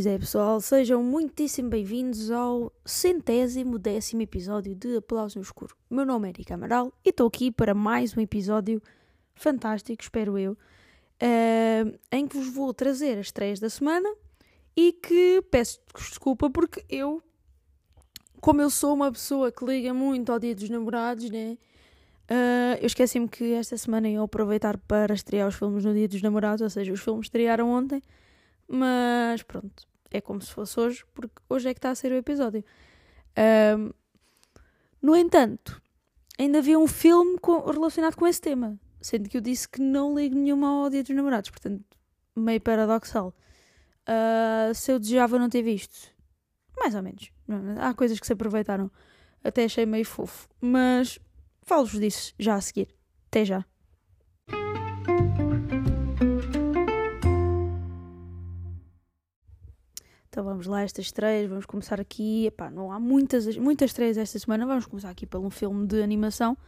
Pois é, pessoal, sejam muitíssimo bem-vindos ao centésimo décimo episódio de Aplausos no Escuro. Meu nome é Erika Amaral e estou aqui para mais um episódio fantástico, espero eu, uh, em que vos vou trazer as estreias da semana e que peço desculpa porque eu, como eu sou uma pessoa que liga muito ao dia dos namorados, né? Uh, eu esqueci-me que esta semana ia aproveitar para estrear os filmes no dia dos namorados, ou seja, os filmes estrearam ontem. Mas pronto, é como se fosse hoje, porque hoje é que está a ser o episódio. Um, no entanto, ainda havia um filme com, relacionado com esse tema, sendo que eu disse que não ligo nenhuma ao Dia dos Namorados, portanto, meio paradoxal. Uh, se eu desejava não ter visto, mais ou menos. Há coisas que se aproveitaram, até achei meio fofo, mas falo-vos disso já a seguir. Até já. Então vamos lá, estas estreias, vamos começar aqui. Epá, não há muitas, muitas estreias esta semana, vamos começar aqui um filme de animação.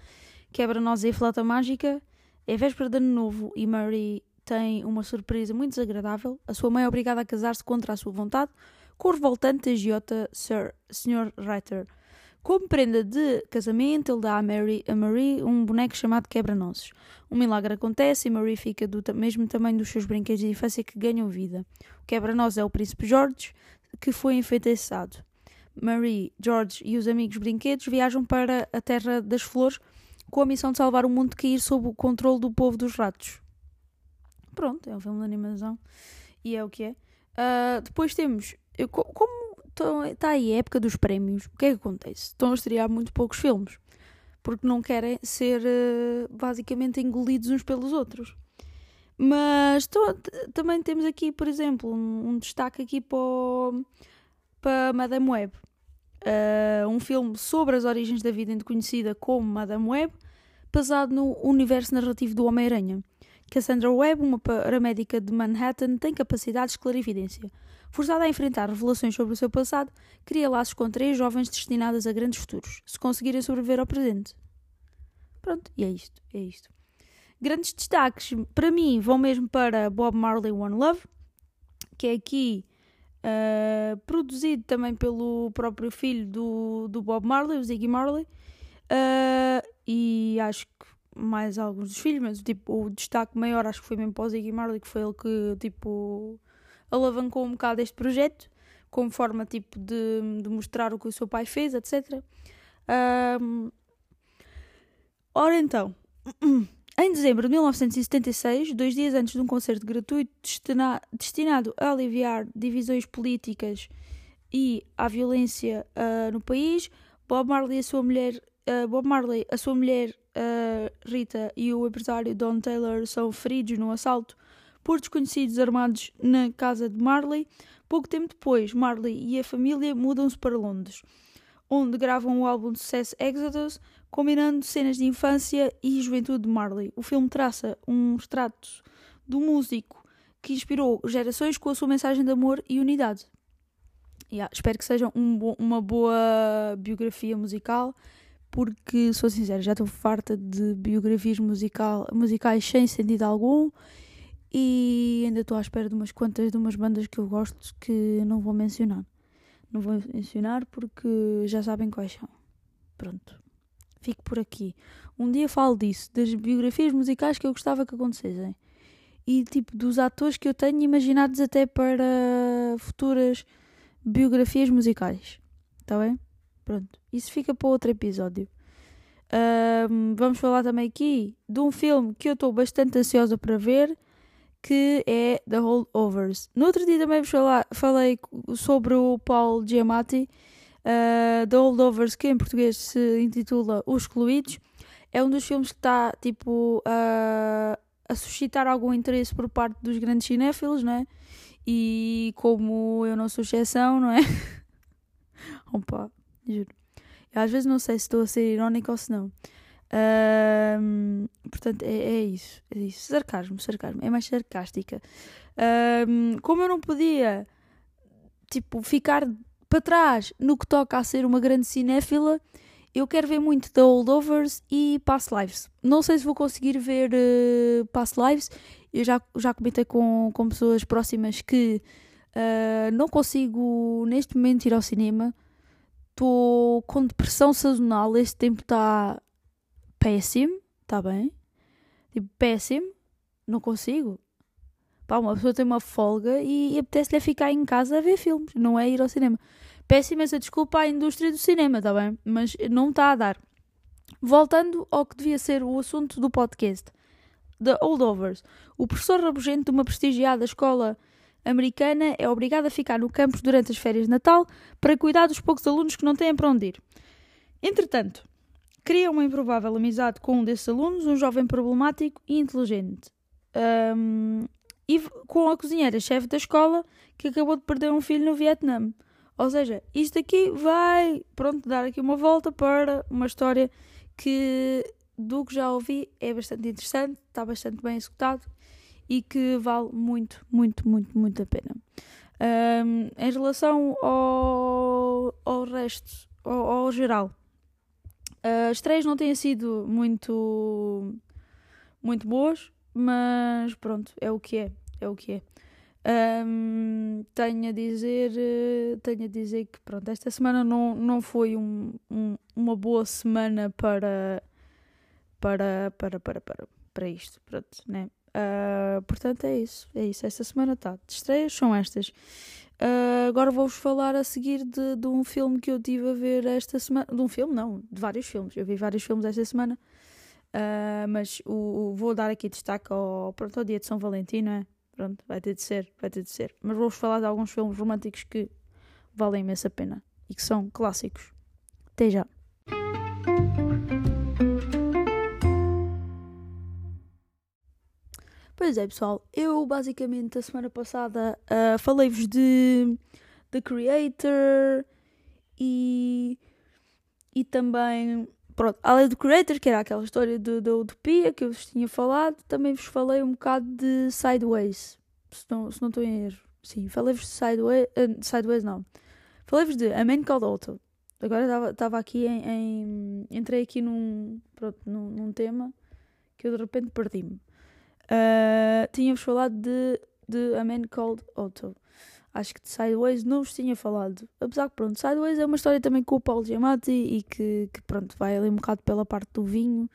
Quebra-nós e Flauta Mágica. É véspera de ano novo e Murray tem uma surpresa muito desagradável. A sua mãe é obrigada a casar-se contra a sua vontade com o revoltante agiota Sir Sr. Reiter. Como prenda de casamento, ele dá a, Mary, a Marie um boneco chamado Quebra-Nozes. Um milagre acontece e Marie fica do mesmo tamanho dos seus brinquedos de infância que ganham vida. O quebra-nozes é o príncipe George, que foi enfeitiçado. Marie, George e os amigos brinquedos viajam para a Terra das Flores com a missão de salvar o mundo de cair sob o controle do povo dos ratos. Pronto, é um filme de animação e é o que é. Uh, depois temos, eu, como está aí a época dos prémios. O que é que acontece? Estão a estrear muito poucos filmes. Porque não querem ser uh, basicamente engolidos uns pelos outros. Mas também temos aqui, por exemplo, um, um destaque aqui para, Madame Web. Uh, um filme sobre as origens da vida conhecida como Madame Web, basado no universo narrativo do Homem-Aranha. Cassandra Webb, uma paramédica de Manhattan, tem capacidades de clarividência. Forçada a enfrentar revelações sobre o seu passado, cria laços com três jovens destinadas a grandes futuros, se conseguirem sobreviver ao presente. Pronto, e é isto, é isto. Grandes destaques, para mim, vão mesmo para Bob Marley One Love, que é aqui uh, produzido também pelo próprio filho do, do Bob Marley, o Ziggy Marley, uh, e acho que mais alguns dos filhos, mas tipo, o destaque maior acho que foi mesmo para o Ziggy Marley, que foi ele que tipo alavancou um bocado este projeto, como forma tipo de, de mostrar o que o seu pai fez, etc. Um, ora então, em dezembro de 1976, dois dias antes de um concerto gratuito destina, destinado a aliviar divisões políticas e à violência uh, no país, Bob Marley e a sua mulher, Bob Marley, a sua mulher uh, Rita e o empresário Don Taylor são feridos no assalto por desconhecidos armados na casa de Marley. Pouco tempo depois, Marley e a família mudam-se para Londres, onde gravam o álbum de sucesso Exodus, combinando cenas de infância e juventude de Marley. O filme traça um extrato do músico que inspirou gerações com a sua mensagem de amor e unidade. Yeah, espero que seja um bo uma boa biografia musical porque, sou sincera, já estou farta de biografias musical, musicais sem sentido algum e ainda estou à espera de umas quantas de umas bandas que eu gosto que não vou mencionar. Não vou mencionar porque já sabem quais são. Pronto. Fico por aqui. Um dia falo disso, das biografias musicais que eu gostava que acontecessem. E tipo, dos atores que eu tenho imaginados até para futuras biografias musicais. Está bem? Pronto, isso fica para outro episódio. Um, vamos falar também aqui de um filme que eu estou bastante ansiosa para ver, que é The Holdovers. No outro dia também vos falar, falei sobre o Paul Giamatti, uh, The Holdovers, que em português se intitula Os Excluídos. É um dos filmes que está tipo uh, a suscitar algum interesse por parte dos grandes cinéfilos, não é? E como eu não sou exceção, não é? Opa, Juro. Eu às vezes não sei se estou a ser irónica ou se não. Um, portanto, é, é, isso. É isso. Sarcasmo, sarcasmo. É mais sarcástica. Um, como eu não podia tipo, ficar para trás no que toca a ser uma grande cinéfila, eu quero ver muito The Holdovers e Past Lives. Não sei se vou conseguir ver uh, Past Lives. Eu já, já comentei com, com pessoas próximas que uh, não consigo neste momento ir ao cinema. Estou com depressão sazonal. Este tempo está péssimo. Está bem? Tipo, péssimo. Não consigo. Pá, uma pessoa tem uma folga e, e apetece-lhe ficar em casa a ver filmes, não é ir ao cinema. Peço imensa desculpa à indústria do cinema, está bem? Mas não está a dar. Voltando ao que devia ser o assunto do podcast. The Holdovers. O professor rabugento de uma prestigiada escola americana é obrigado a ficar no campus durante as férias de Natal para cuidar dos poucos alunos que não têm para onde ir. Entretanto, cria uma improvável amizade com um desses alunos, um jovem problemático e inteligente. Um, e com a cozinheira-chefe da escola que acabou de perder um filho no Vietnã. Ou seja, isto aqui vai, pronto, dar aqui uma volta para uma história que, do que já ouvi, é bastante interessante, está bastante bem executado e que vale muito, muito, muito, muito a pena. Um, em relação ao, ao resto, ao, ao geral, as três não têm sido muito, muito boas, mas pronto, é o que é, é o que é. Um, tenho a dizer eh, tenho a dizer que pronto esta semana não, não foi um, um, uma boa semana para para para para para, para isto pronto né uh, portanto é isso é isso esta semana está de estreias são estas uh, agora vou-vos falar a seguir de, de um filme que eu tive a ver esta semana de um filme não de vários filmes eu vi vários filmes esta semana uh, mas o, o, vou dar aqui destaque ao pronto ao dia de São Valentim não é Pronto, vai ter de ser, vai ter de ser. Mas vou-vos falar de alguns filmes românticos que valem imensa pena e que são clássicos. Até já. Pois é, pessoal, eu basicamente a semana passada uh, falei-vos de The Creator e, e também pronto, além do Creator, que era aquela história da Utopia que eu vos tinha falado, também vos falei um bocado de Sideways. Se não, se não estou em erro. Sim, falei-vos de Sideways. Uh, Sideways não. Falei-vos de A Man Called Otto. Agora estava aqui em, em, Entrei aqui num, pronto, num, num, tema que eu de repente perdi-me. Uh, Tinha-vos falado de, de A Man Called Otto acho que de Sideways não vos tinha falado. Apesar que, pronto, Sideways é uma história também com o Paulo Giamatti e que, que pronto, vai ali um bocado pela parte do vinho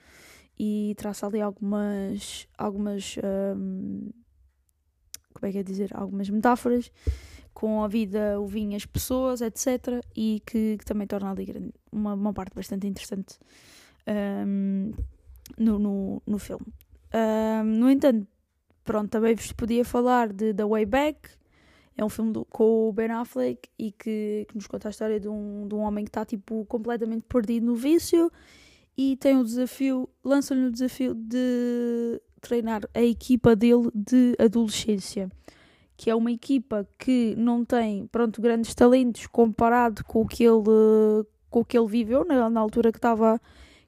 e traça ali algumas, algumas, um, como é que é dizer, algumas metáforas com a vida, o vinho, as pessoas, etc. E que, que também torna ali uma, uma parte bastante interessante um, no, no, no filme. Um, no entanto, pronto, também vos podia falar de The Way Back, é um filme do, com o Ben Affleck e que, que, nos conta a história de um, de um homem que está tipo completamente perdido no vício e tem o desafio, lança-lhe o desafio de treinar a equipa dele de adolescência, que é uma equipa que não tem, pronto, grandes talentos comparado com o que ele, com o que ele viveu na, na altura que estava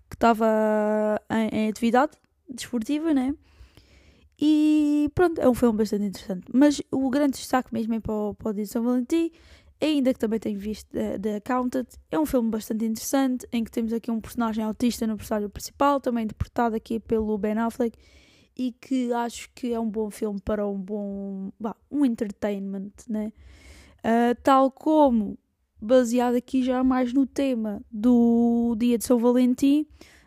que estava em, em atividade desportiva, né? E pronto, é um filme bastante interessante. Mas o grande destaque mesmo é para o, para o dia de São Valentim, ainda que também tenho visto The Accountant. É um filme bastante interessante, em que temos aqui um personagem autista no personagem principal, também interpretado aqui pelo Ben Affleck, e que acho que é um bom filme para um bom. Bah, um entertainment, né? Uh, tal como, baseado aqui já mais no tema do dia de São Valentim,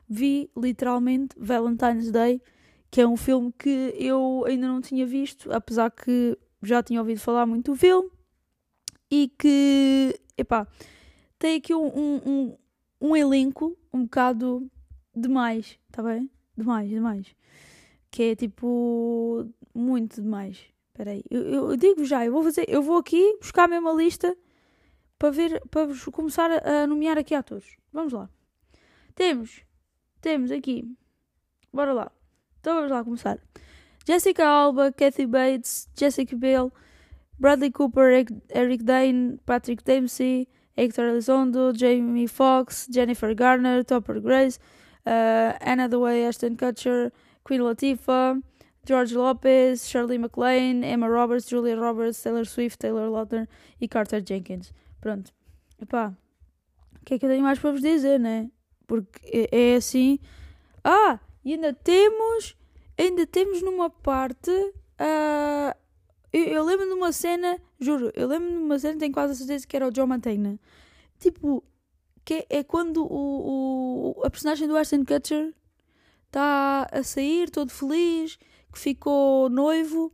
vi literalmente Valentine's Day que é um filme que eu ainda não tinha visto, apesar que já tinha ouvido falar muito do filme, e que, epá, tem aqui um, um, um, um elenco um bocado demais, tá bem? Demais, demais. Que é tipo, muito demais. Espera aí, eu, eu, digo já, eu vou fazer, eu vou aqui buscar a mesma lista para ver, para começar a, a nomear aqui atores. Vamos lá. Temos, temos aqui, bora lá. Então vamos lá começar. Jessica Alba, Kathy Bates, Jessica Biel, Bradley Cooper, Eric Dane, Patrick Dempsey, Hector Elizondo, Jamie Foxx, Jennifer Garner, Topper Grace, uh, Anna Way, Ashton Kutcher, Queen Latifah, George Lopez, Shirley MacLaine, Emma Roberts, Julia Roberts, Taylor Swift, Taylor Lautner e Carter Jenkins. Pronto. Epá, o que é que eu tenho mais para vos dizer, né? Porque é, é assim. Ah, e ainda temos. Ainda temos numa parte. Uh, eu, eu lembro de uma cena, juro, eu lembro de uma cena, tenho quase a certeza que era o Joe Mantegna. Tipo, que é, é quando o, o, a personagem do Ashton Kutcher está a sair todo feliz, que ficou noivo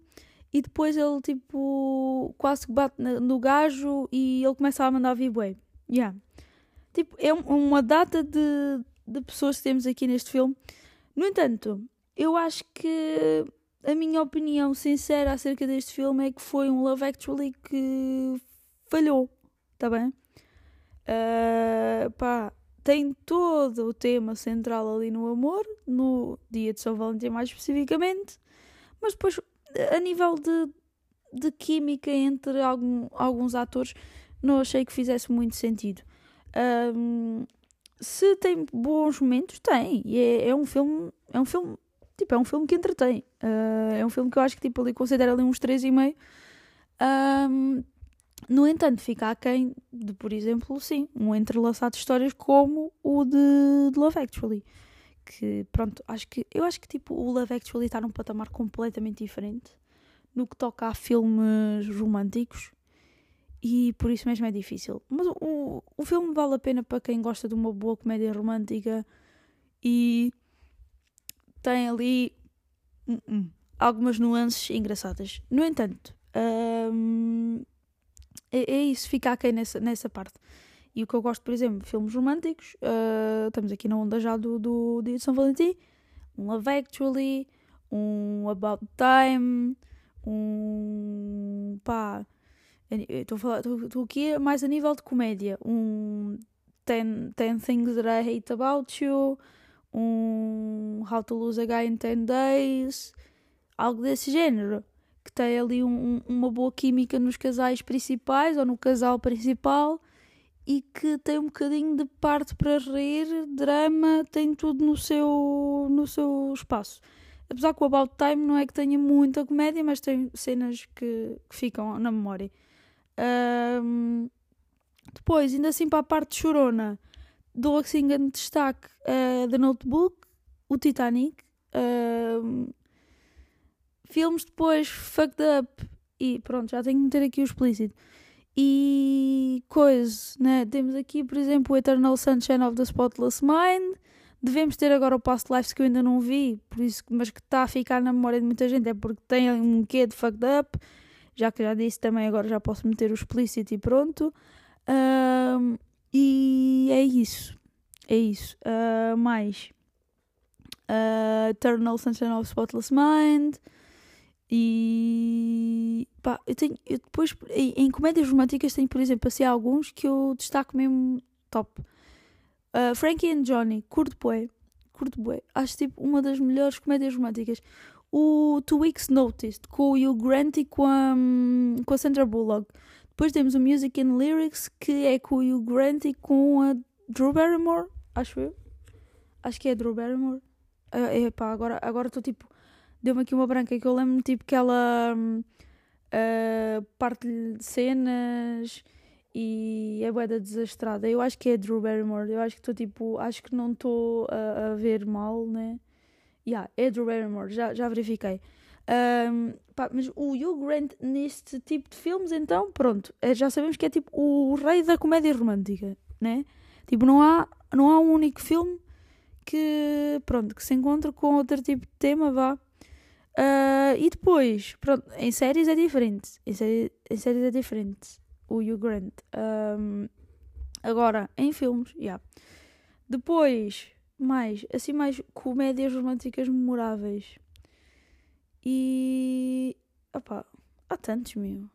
e depois ele tipo quase que bate no gajo e ele começa a mandar vir bué. Yeah. Tipo, é uma data de, de pessoas que temos aqui neste filme. No entanto, eu acho que a minha opinião sincera acerca deste filme é que foi um Love Actually que falhou, tá bem? Uh, pá, tem todo o tema central ali no amor, no dia de São Valentim mais especificamente, mas depois a nível de, de química entre algum, alguns atores não achei que fizesse muito sentido. Um, se tem bons momentos, tem. E é, é um filme. É um filme tipo, é um filme que entretém. Uh, é um filme que eu acho que tipo, ali considera ali uns 3,5. Um, no entanto, fica aquém de, por exemplo, sim, um entrelaçado de histórias como o de, de Love Actually. Que, pronto, acho que, eu acho que tipo, o Love Actually está num patamar completamente diferente no que toca a filmes românticos e por isso mesmo é difícil. Mas o, o filme vale a pena para quem gosta de uma boa comédia romântica e tem ali hum, hum, algumas nuances engraçadas. No entanto, hum, é, é, isso, fica aqui nessa, nessa parte. E o que eu gosto, por exemplo, filmes românticos, uh, estamos aqui na onda já do, do Dia de São Valentim, um Love Actually, um About Time, um pá, estou aqui mais a nível de comédia, um Ten, ten Things That I Hate About You, um How to Lose a Guy in 10 Days, algo desse género, que tem ali um, uma boa química nos casais principais ou no casal principal e que tem um bocadinho de parte para rir, drama, tem tudo no seu, no seu espaço. Apesar que o About Time não é que tenha muita comédia, mas tem cenas que, que ficam na memória. Um, depois, ainda assim para a parte chorona, dou assim grande destaque uh, The Notebook, o Titanic, uh, filmes depois Fucked Up e pronto, já tenho que meter aqui o explícito. E coisa, né? Temos aqui, por exemplo, o Eternal Sunshine of the Spotless Mind. Devemos ter agora o Past Lives que eu ainda não vi, por isso, mas que está a ficar na memória de muita gente, é porque tem um quê de fucked up. Já que já disse também, agora já posso meter o explícito e pronto. Um, e é isso. É isso. Uh, mais. Uh, Eternal Sunshine of Spotless Mind. E. Pá, eu tenho. Eu depois, em, em, comédias românticas, tenho, por exemplo, assim, alguns que eu destaco mesmo top. Uh, Frankie and Johnny, curto bué. Curto bué. Acho tipo uma das melhores comédias românticas. O Two Weeks Notice, com o Hugh Grant e com a, com a Sandra Bullock. Depois temos o Music and Lyrics, que é com o Hugh Grant e com a Drew Barrymore, acho eu. Acho que é Drew Barrymore. Uh, epá, agora estou tipo. Deu-me aqui uma branca que eu lembro tipo que ela uh, parte de cenas e é boeda desastrada. Eu acho que é Drew Barrymore. Eu acho que estou tipo. Acho que não estou a, a, ver mal, né? Yeah, é Drew Barrymore, já, já verifiquei. Um, pá, mas o Hugh Grant neste tipo de filmes, então, pronto, é, já sabemos que é tipo o rei da comédia romântica, né? Tipo, não há, não há um único filme que, pronto, que se encontre com outro tipo de tema, vá. Uh, e depois, pronto, em séries é diferente. Em, série, em séries é diferente. O Hugh Grant. Um, agora, em filmes, já. Yeah. Depois, mais, assim, mais comédias românticas memoráveis. E. Opá, há tantos, meu.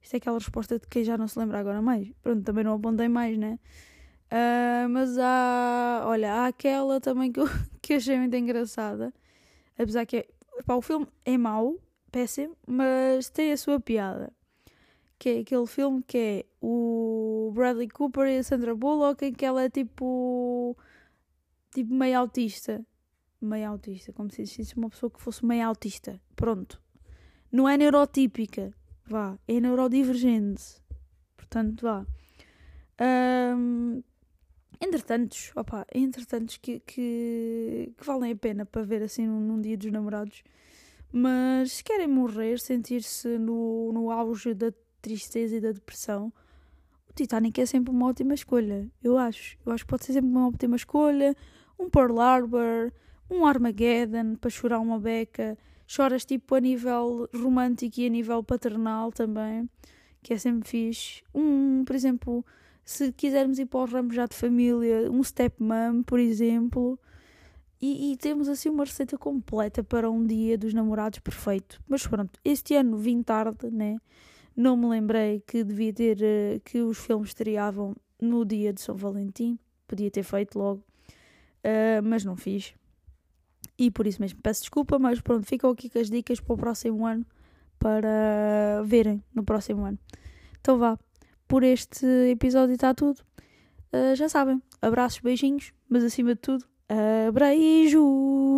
Isto é aquela resposta de quem já não se lembra agora mais. Pronto, também não apontei mais, né? Uh, mas há. Olha, há aquela também que eu que achei muito engraçada. Apesar que é, o filme é mau, péssimo, mas tem a sua piada. Que é aquele filme que é o Bradley Cooper e a Sandra Bullock, em que ela é tipo. Tipo meio autista. meio autista, como se existisse uma pessoa que fosse meio autista. Pronto. Não é neurotípica, vá, é neurodivergente. Portanto, vá. Um, entretantos, opa, entretantos que, que, que, valem a pena para ver assim num, num dia dos namorados. Mas se querem morrer, sentir-se no, no auge da tristeza e da depressão, o Titanic é sempre uma ótima escolha. Eu acho. Eu acho que pode ser sempre uma ótima escolha. Um Pearl Harbor, um Armageddon para chorar uma beca. Choras tipo a nível romântico e a nível paternal também, que é sempre fixe. Um, por exemplo, se quisermos ir para os ramos já de família, um stepmom, por exemplo. E, e, temos assim uma receita completa para um dia dos namorados perfeito. Mas pronto, este ano vim tarde, né? Não me lembrei que devia ter uh, que os filmes estreavam no dia de São Valentim. Podia ter feito logo, uh, mas não fiz. E por isso mesmo peço desculpa, mas pronto, ficam aqui com as dicas para o próximo ano para verem no próximo ano. Então vá, por este episódio está tudo. Uh, já sabem, abraços, beijinhos, mas acima de tudo, abreijos!